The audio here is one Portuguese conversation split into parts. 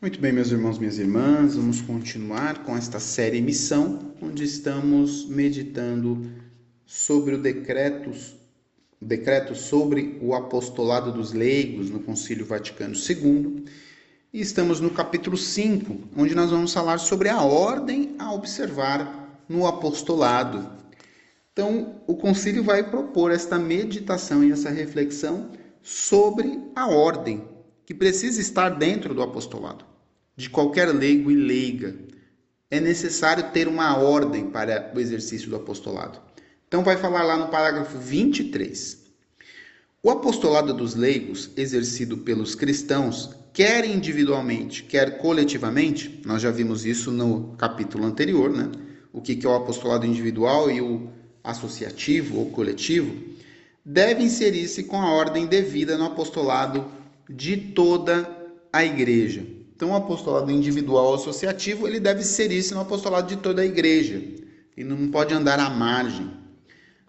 Muito bem, meus irmãos, minhas irmãs, vamos continuar com esta série Missão, onde estamos meditando sobre o decreto, decreto sobre o apostolado dos leigos no Concílio Vaticano II. E estamos no capítulo 5, onde nós vamos falar sobre a ordem a observar no apostolado. Então, o concílio vai propor esta meditação e essa reflexão sobre a ordem que precisa estar dentro do apostolado de qualquer leigo e leiga. É necessário ter uma ordem para o exercício do apostolado. Então, vai falar lá no parágrafo 23. O apostolado dos leigos, exercido pelos cristãos, quer individualmente, quer coletivamente, nós já vimos isso no capítulo anterior, né? O que é o apostolado individual e o associativo ou coletivo, deve inserir-se com a ordem devida no apostolado de toda a igreja. Então, o apostolado individual associativo, ele deve ser isso no apostolado de toda a igreja. E não pode andar à margem.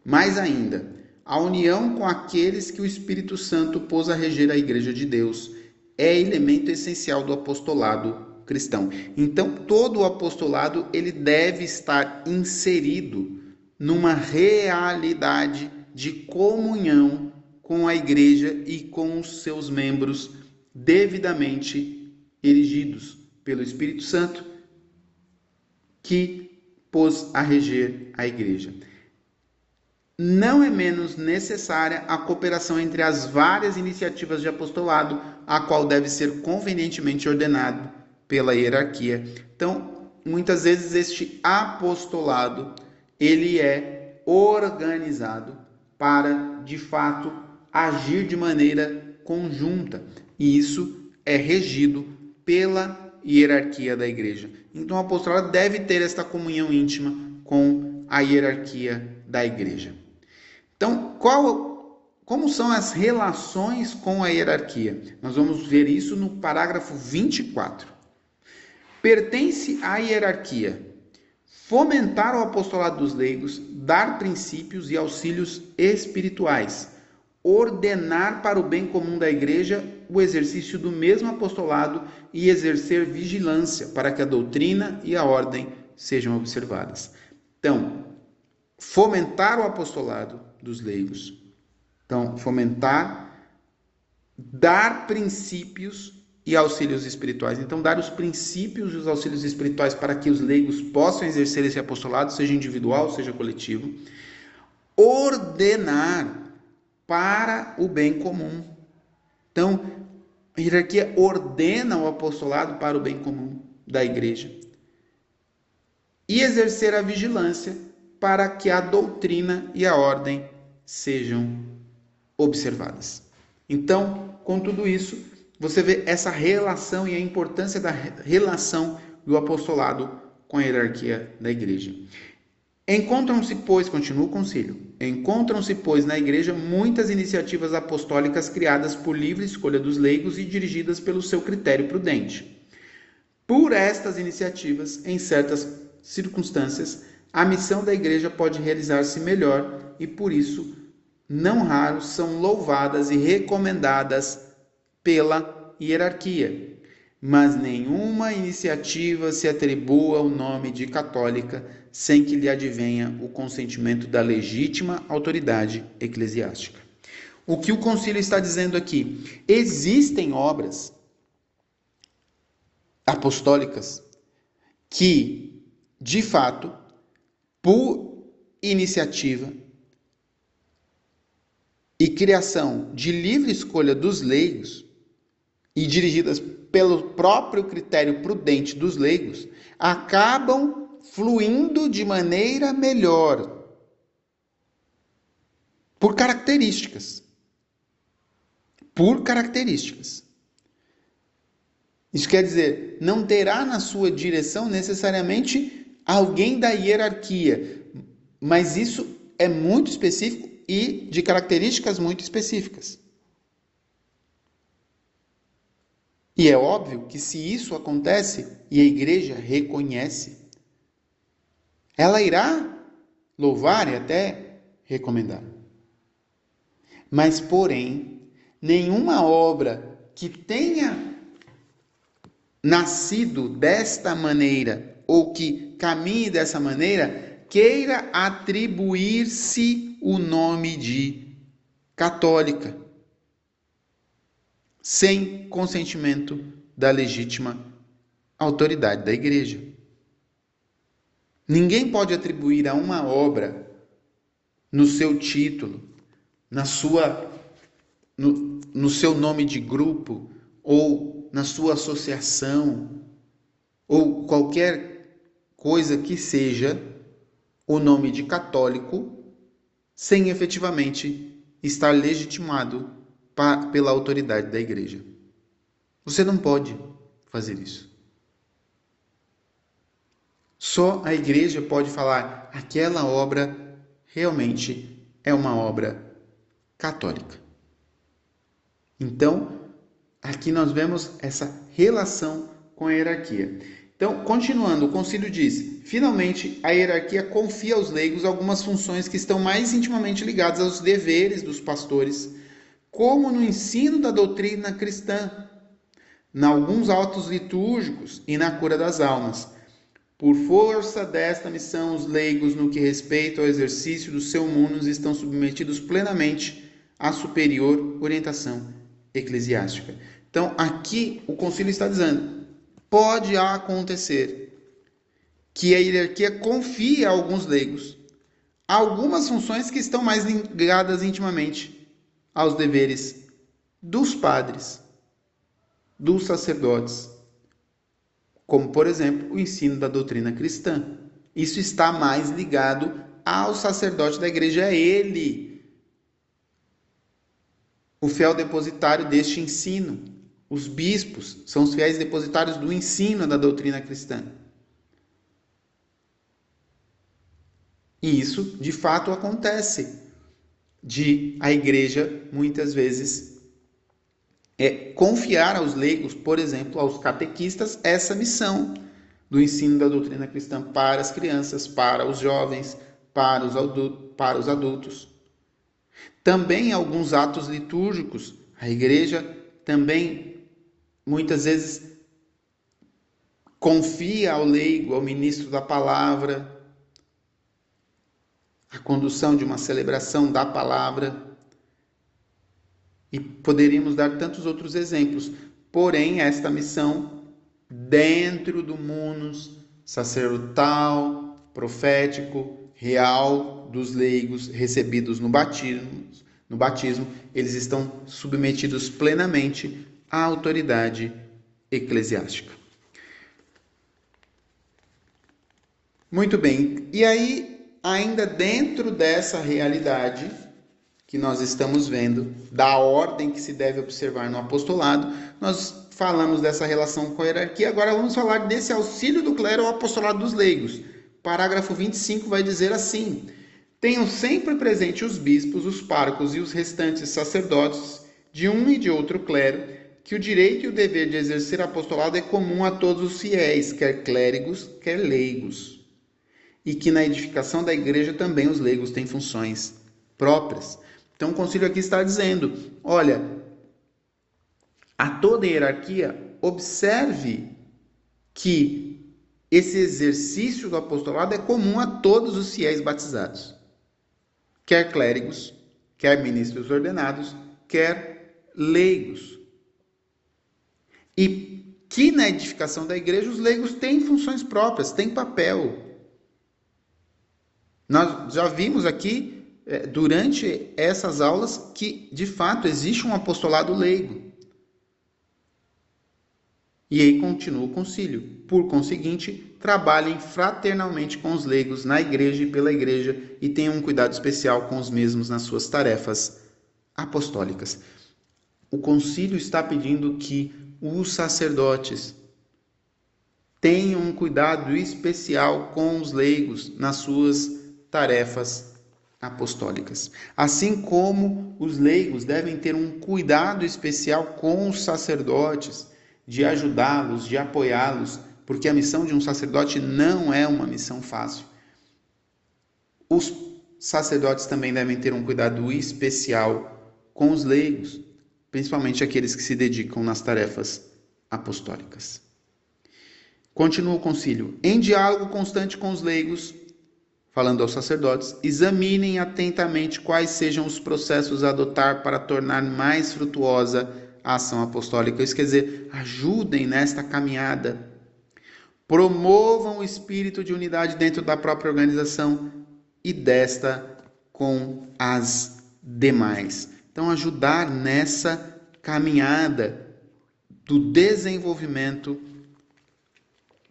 Mais ainda, a união com aqueles que o Espírito Santo pôs a reger a igreja de Deus é elemento essencial do apostolado cristão. Então, todo o apostolado ele deve estar inserido numa realidade de comunhão com a igreja e com os seus membros devidamente erigidos pelo Espírito Santo, que pôs a reger a igreja. Não é menos necessária a cooperação entre as várias iniciativas de apostolado, a qual deve ser convenientemente ordenado pela hierarquia. Então, muitas vezes este apostolado, ele é organizado para, de fato, agir de maneira conjunta. E isso é regido pela hierarquia da igreja. Então, o apostolado deve ter esta comunhão íntima com a hierarquia da igreja. Então, qual, como são as relações com a hierarquia? Nós vamos ver isso no parágrafo 24. Pertence à hierarquia fomentar o apostolado dos leigos, dar princípios e auxílios espirituais, ordenar para o bem comum da igreja o exercício do mesmo apostolado e exercer vigilância para que a doutrina e a ordem sejam observadas. Então, fomentar o apostolado dos leigos. Então, fomentar, dar princípios e auxílios espirituais. Então, dar os princípios e os auxílios espirituais para que os leigos possam exercer esse apostolado, seja individual, seja coletivo. Ordenar para o bem comum. Então, a hierarquia ordena o apostolado para o bem comum da igreja e exercer a vigilância para que a doutrina e a ordem sejam observadas. Então, com tudo isso, você vê essa relação e a importância da relação do apostolado com a hierarquia da igreja. Encontram-se, pois, continua o concílio, encontram-se, pois, na igreja muitas iniciativas apostólicas criadas por livre escolha dos leigos e dirigidas pelo seu critério prudente. Por estas iniciativas, em certas circunstâncias, a missão da igreja pode realizar-se melhor e, por isso, não raro são louvadas e recomendadas pela hierarquia. Mas nenhuma iniciativa se atribua o nome de católica sem que lhe advenha o consentimento da legítima autoridade eclesiástica. O que o concílio está dizendo aqui? Existem obras apostólicas que, de fato, por iniciativa e criação de livre escolha dos leigos e dirigidas pelo próprio critério prudente dos leigos, acabam fluindo de maneira melhor por características. Por características. Isso quer dizer, não terá na sua direção necessariamente alguém da hierarquia, mas isso é muito específico e de características muito específicas. E é óbvio que se isso acontece e a igreja reconhece, ela irá louvar e até recomendar. Mas, porém, nenhuma obra que tenha nascido desta maneira ou que caminhe dessa maneira queira atribuir-se o nome de católica, sem consentimento da legítima autoridade da igreja. Ninguém pode atribuir a uma obra no seu título, na sua no, no seu nome de grupo ou na sua associação ou qualquer coisa que seja o nome de católico sem efetivamente estar legitimado pela autoridade da igreja. Você não pode fazer isso. Só a igreja pode falar aquela obra realmente é uma obra católica. Então, aqui nós vemos essa relação com a hierarquia. Então, continuando, o concílio diz: finalmente, a hierarquia confia aos leigos algumas funções que estão mais intimamente ligadas aos deveres dos pastores, como no ensino da doutrina cristã, em alguns autos litúrgicos e na cura das almas. Por força desta missão, os leigos, no que respeita ao exercício do seu munus, estão submetidos plenamente à superior orientação eclesiástica. Então, aqui o concílio está dizendo: pode acontecer que a hierarquia confie a alguns leigos algumas funções que estão mais ligadas intimamente aos deveres dos padres, dos sacerdotes como por exemplo o ensino da doutrina cristã. Isso está mais ligado ao sacerdote da igreja, é ele, o fiel depositário deste ensino. Os bispos são os fiéis depositários do ensino da doutrina cristã. E isso, de fato, acontece. De a igreja muitas vezes é confiar aos leigos, por exemplo, aos catequistas, essa missão do ensino da doutrina cristã para as crianças, para os jovens, para os, adultos, para os adultos. Também alguns atos litúrgicos, a igreja também muitas vezes confia ao leigo, ao ministro da palavra, a condução de uma celebração da palavra. E poderíamos dar tantos outros exemplos. Porém, esta missão, dentro do munus sacerdotal, profético, real dos leigos recebidos no batismo, no batismo, eles estão submetidos plenamente à autoridade eclesiástica. Muito bem. E aí, ainda dentro dessa realidade, que nós estamos vendo, da ordem que se deve observar no apostolado, nós falamos dessa relação com a hierarquia, agora vamos falar desse auxílio do clero ao apostolado dos leigos. Parágrafo 25 vai dizer assim: Tenham sempre presente os bispos, os párocos e os restantes sacerdotes de um e de outro clero, que o direito e o dever de exercer apostolado é comum a todos os fiéis, quer clérigos, quer leigos. E que na edificação da igreja também os leigos têm funções próprias. Então o concílio aqui está dizendo: olha, a toda hierarquia, observe que esse exercício do apostolado é comum a todos os fiéis batizados, quer clérigos, quer ministros ordenados, quer leigos. E que na edificação da igreja os leigos têm funções próprias, têm papel. Nós já vimos aqui é, durante essas aulas que, de fato, existe um apostolado leigo. E aí continua o concílio. Por conseguinte, trabalhem fraternalmente com os leigos na igreja e pela igreja e tenham um cuidado especial com os mesmos nas suas tarefas apostólicas. O concílio está pedindo que os sacerdotes tenham um cuidado especial com os leigos nas suas tarefas apostólicas. Assim como os leigos devem ter um cuidado especial com os sacerdotes, de ajudá-los, de apoiá-los, porque a missão de um sacerdote não é uma missão fácil. Os sacerdotes também devem ter um cuidado especial com os leigos, principalmente aqueles que se dedicam nas tarefas apostólicas. Continua o concílio. Em diálogo constante com os leigos, falando aos sacerdotes, examinem atentamente quais sejam os processos a adotar para tornar mais frutuosa a ação apostólica. Isso quer dizer, ajudem nesta caminhada. Promovam o espírito de unidade dentro da própria organização e desta com as demais. Então, ajudar nessa caminhada do desenvolvimento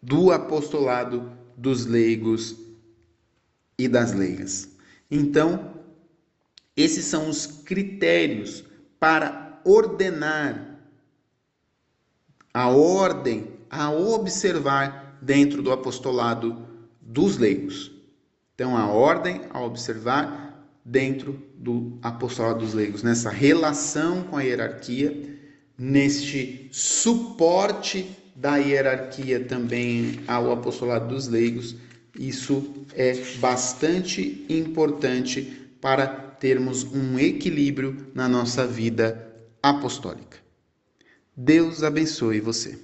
do apostolado dos leigos e das leigas. Então, esses são os critérios para ordenar a ordem a observar dentro do apostolado dos leigos. Então, a ordem a observar dentro do apostolado dos leigos, nessa relação com a hierarquia, neste suporte da hierarquia também ao apostolado dos leigos. Isso é bastante importante para termos um equilíbrio na nossa vida apostólica. Deus abençoe você.